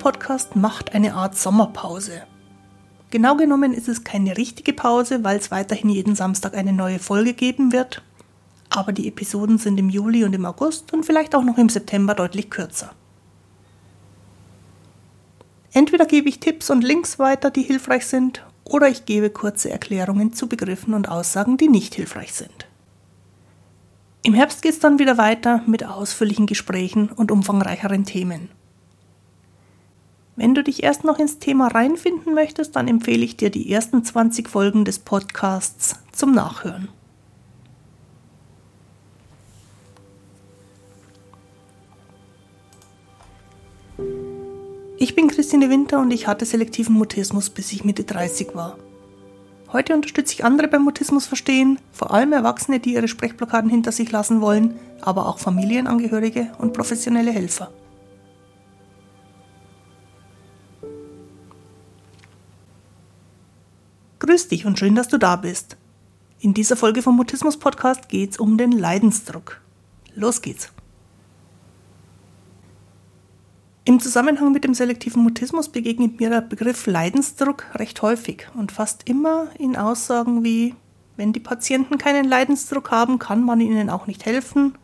Podcast macht eine Art Sommerpause. Genau genommen ist es keine richtige Pause, weil es weiterhin jeden Samstag eine neue Folge geben wird. Aber die Episoden sind im Juli und im August und vielleicht auch noch im September deutlich kürzer. Entweder gebe ich Tipps und Links weiter, die hilfreich sind, oder ich gebe kurze Erklärungen zu Begriffen und Aussagen, die nicht hilfreich sind. Im Herbst geht es dann wieder weiter mit ausführlichen Gesprächen und umfangreicheren Themen. Wenn du dich erst noch ins Thema reinfinden möchtest, dann empfehle ich dir die ersten 20 Folgen des Podcasts zum Nachhören. Ich bin Christine Winter und ich hatte selektiven Mutismus, bis ich Mitte 30 war. Heute unterstütze ich andere beim Mutismus verstehen, vor allem Erwachsene, die ihre Sprechblockaden hinter sich lassen wollen, aber auch Familienangehörige und professionelle Helfer. Grüß dich und schön, dass du da bist. In dieser Folge vom Mutismus Podcast geht es um den Leidensdruck. Los geht's. Im Zusammenhang mit dem selektiven Mutismus begegnet mir der Begriff Leidensdruck recht häufig und fast immer in Aussagen wie, wenn die Patienten keinen Leidensdruck haben, kann man ihnen auch nicht helfen.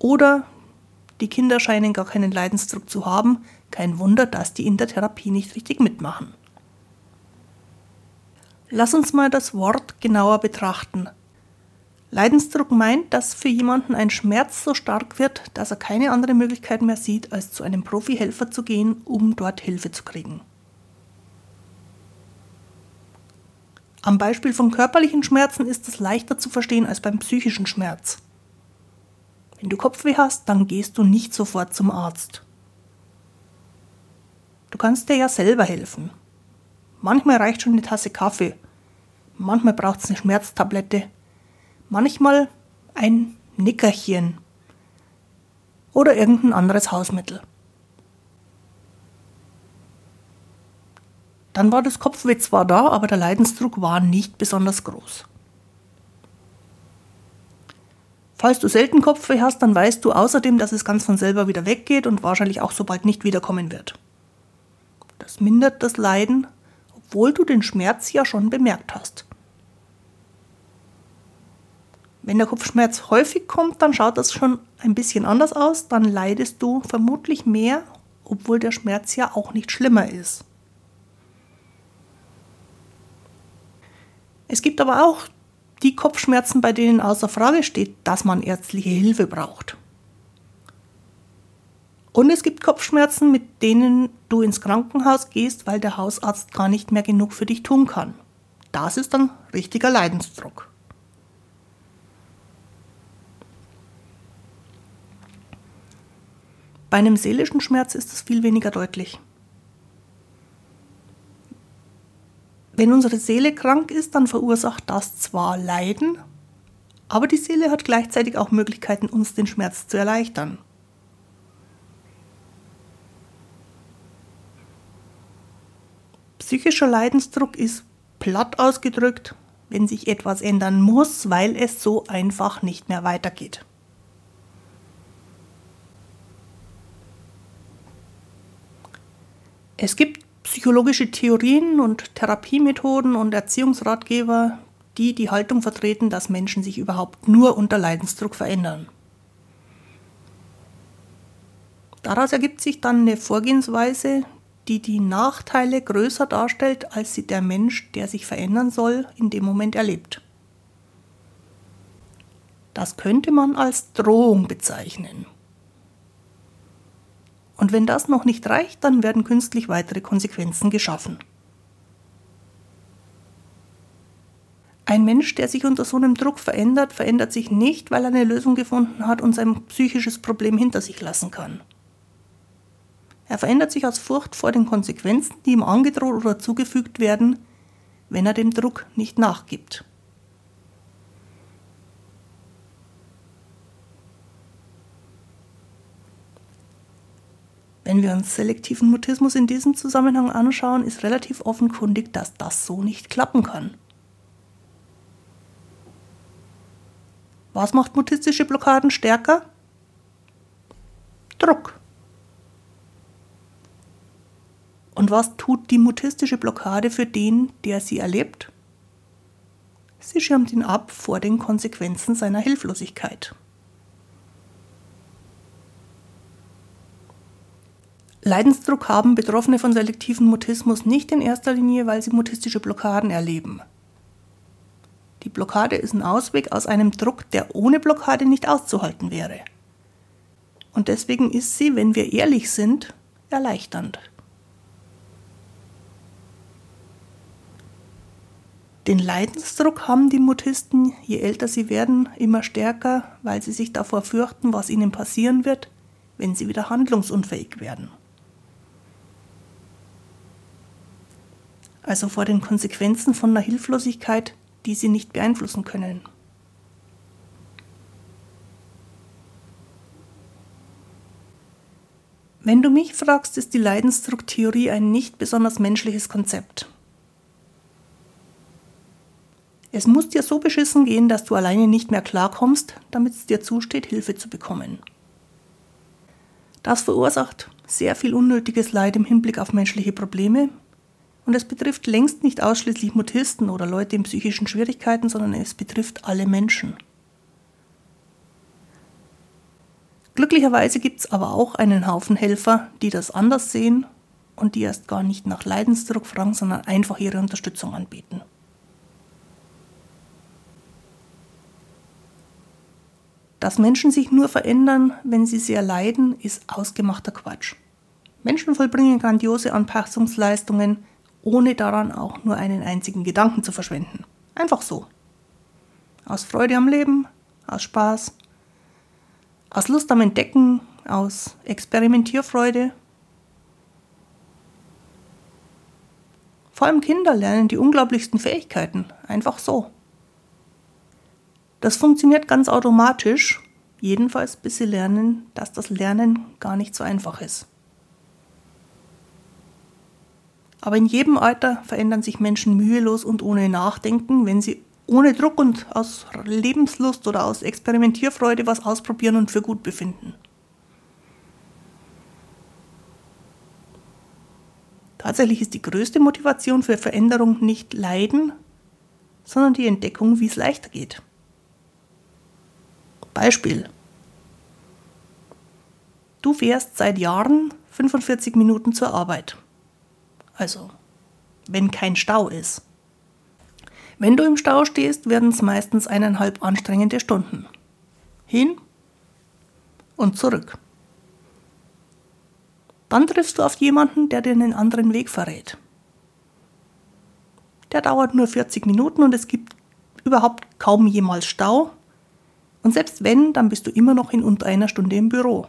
Oder die Kinder scheinen gar keinen Leidensdruck zu haben, kein Wunder, dass die in der Therapie nicht richtig mitmachen. Lass uns mal das Wort genauer betrachten. Leidensdruck meint, dass für jemanden ein Schmerz so stark wird, dass er keine andere Möglichkeit mehr sieht, als zu einem Profihelfer zu gehen, um dort Hilfe zu kriegen. Am Beispiel von körperlichen Schmerzen ist es leichter zu verstehen als beim psychischen Schmerz. Wenn du Kopfweh hast, dann gehst du nicht sofort zum Arzt. Du kannst dir ja selber helfen. Manchmal reicht schon eine Tasse Kaffee. Manchmal braucht es eine Schmerztablette manchmal ein Nickerchen oder irgendein anderes Hausmittel. Dann war das Kopfweh zwar da, aber der Leidensdruck war nicht besonders groß. Falls du selten Kopfweh hast, dann weißt du außerdem, dass es ganz von selber wieder weggeht und wahrscheinlich auch so bald nicht wiederkommen wird. Das mindert das Leiden, obwohl du den Schmerz ja schon bemerkt hast. Wenn der Kopfschmerz häufig kommt, dann schaut das schon ein bisschen anders aus. Dann leidest du vermutlich mehr, obwohl der Schmerz ja auch nicht schlimmer ist. Es gibt aber auch die Kopfschmerzen, bei denen außer Frage steht, dass man ärztliche Hilfe braucht. Und es gibt Kopfschmerzen, mit denen du ins Krankenhaus gehst, weil der Hausarzt gar nicht mehr genug für dich tun kann. Das ist dann richtiger Leidensdruck. Bei einem seelischen Schmerz ist es viel weniger deutlich. Wenn unsere Seele krank ist, dann verursacht das zwar Leiden, aber die Seele hat gleichzeitig auch Möglichkeiten, uns den Schmerz zu erleichtern. Psychischer Leidensdruck ist platt ausgedrückt, wenn sich etwas ändern muss, weil es so einfach nicht mehr weitergeht. Es gibt psychologische Theorien und Therapiemethoden und Erziehungsratgeber, die die Haltung vertreten, dass Menschen sich überhaupt nur unter Leidensdruck verändern. Daraus ergibt sich dann eine Vorgehensweise, die die Nachteile größer darstellt, als sie der Mensch, der sich verändern soll, in dem Moment erlebt. Das könnte man als Drohung bezeichnen. Und wenn das noch nicht reicht, dann werden künstlich weitere Konsequenzen geschaffen. Ein Mensch, der sich unter so einem Druck verändert, verändert sich nicht, weil er eine Lösung gefunden hat und sein psychisches Problem hinter sich lassen kann. Er verändert sich aus Furcht vor den Konsequenzen, die ihm angedroht oder zugefügt werden, wenn er dem Druck nicht nachgibt. Wenn wir uns selektiven Mutismus in diesem Zusammenhang anschauen, ist relativ offenkundig, dass das so nicht klappen kann. Was macht mutistische Blockaden stärker? Druck. Und was tut die mutistische Blockade für den, der sie erlebt? Sie schirmt ihn ab vor den Konsequenzen seiner Hilflosigkeit. Leidensdruck haben Betroffene von selektivem Mutismus nicht in erster Linie, weil sie mutistische Blockaden erleben. Die Blockade ist ein Ausweg aus einem Druck, der ohne Blockade nicht auszuhalten wäre. Und deswegen ist sie, wenn wir ehrlich sind, erleichternd. Den Leidensdruck haben die Mutisten, je älter sie werden, immer stärker, weil sie sich davor fürchten, was ihnen passieren wird, wenn sie wieder handlungsunfähig werden. Also vor den Konsequenzen von einer Hilflosigkeit, die sie nicht beeinflussen können. Wenn du mich fragst, ist die Leidensdrucktheorie ein nicht besonders menschliches Konzept. Es muss dir so beschissen gehen, dass du alleine nicht mehr klarkommst, damit es dir zusteht, Hilfe zu bekommen. Das verursacht sehr viel unnötiges Leid im Hinblick auf menschliche Probleme und es betrifft längst nicht ausschließlich Mutisten oder Leute in psychischen Schwierigkeiten, sondern es betrifft alle Menschen. Glücklicherweise gibt es aber auch einen Haufen Helfer, die das anders sehen und die erst gar nicht nach Leidensdruck fragen, sondern einfach ihre Unterstützung anbieten. Dass Menschen sich nur verändern, wenn sie sehr leiden, ist ausgemachter Quatsch. Menschen vollbringen grandiose Anpassungsleistungen, ohne daran auch nur einen einzigen Gedanken zu verschwenden. Einfach so. Aus Freude am Leben, aus Spaß, aus Lust am Entdecken, aus Experimentierfreude. Vor allem Kinder lernen die unglaublichsten Fähigkeiten, einfach so. Das funktioniert ganz automatisch, jedenfalls bis sie lernen, dass das Lernen gar nicht so einfach ist. Aber in jedem Alter verändern sich Menschen mühelos und ohne Nachdenken, wenn sie ohne Druck und aus Lebenslust oder aus Experimentierfreude was ausprobieren und für gut befinden. Tatsächlich ist die größte Motivation für Veränderung nicht Leiden, sondern die Entdeckung, wie es leichter geht. Beispiel. Du fährst seit Jahren 45 Minuten zur Arbeit. Also, wenn kein Stau ist. Wenn du im Stau stehst, werden es meistens eineinhalb anstrengende Stunden. Hin und zurück. Dann triffst du auf jemanden, der dir einen anderen Weg verrät. Der dauert nur 40 Minuten und es gibt überhaupt kaum jemals Stau und selbst wenn, dann bist du immer noch in unter einer Stunde im Büro.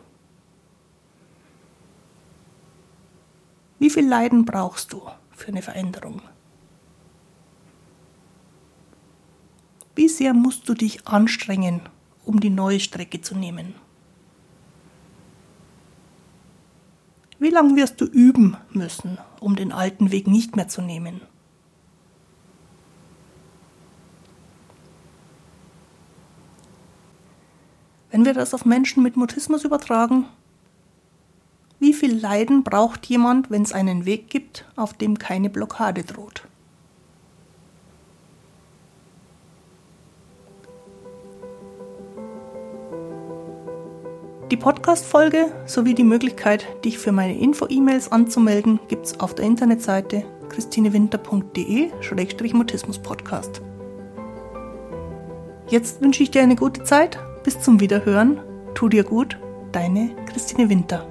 Wie viel Leiden brauchst du für eine Veränderung? Wie sehr musst du dich anstrengen, um die neue Strecke zu nehmen? Wie lange wirst du üben müssen, um den alten Weg nicht mehr zu nehmen? Wenn wir das auf Menschen mit Mutismus übertragen, viel Leiden braucht jemand, wenn es einen Weg gibt, auf dem keine Blockade droht? Die Podcast-Folge sowie die Möglichkeit, dich für meine Info-E-Mails anzumelden, gibt's auf der Internetseite christinewinter.de-mutismus-podcast. Jetzt wünsche ich dir eine gute Zeit bis zum Wiederhören. Tu dir gut, deine Christine Winter.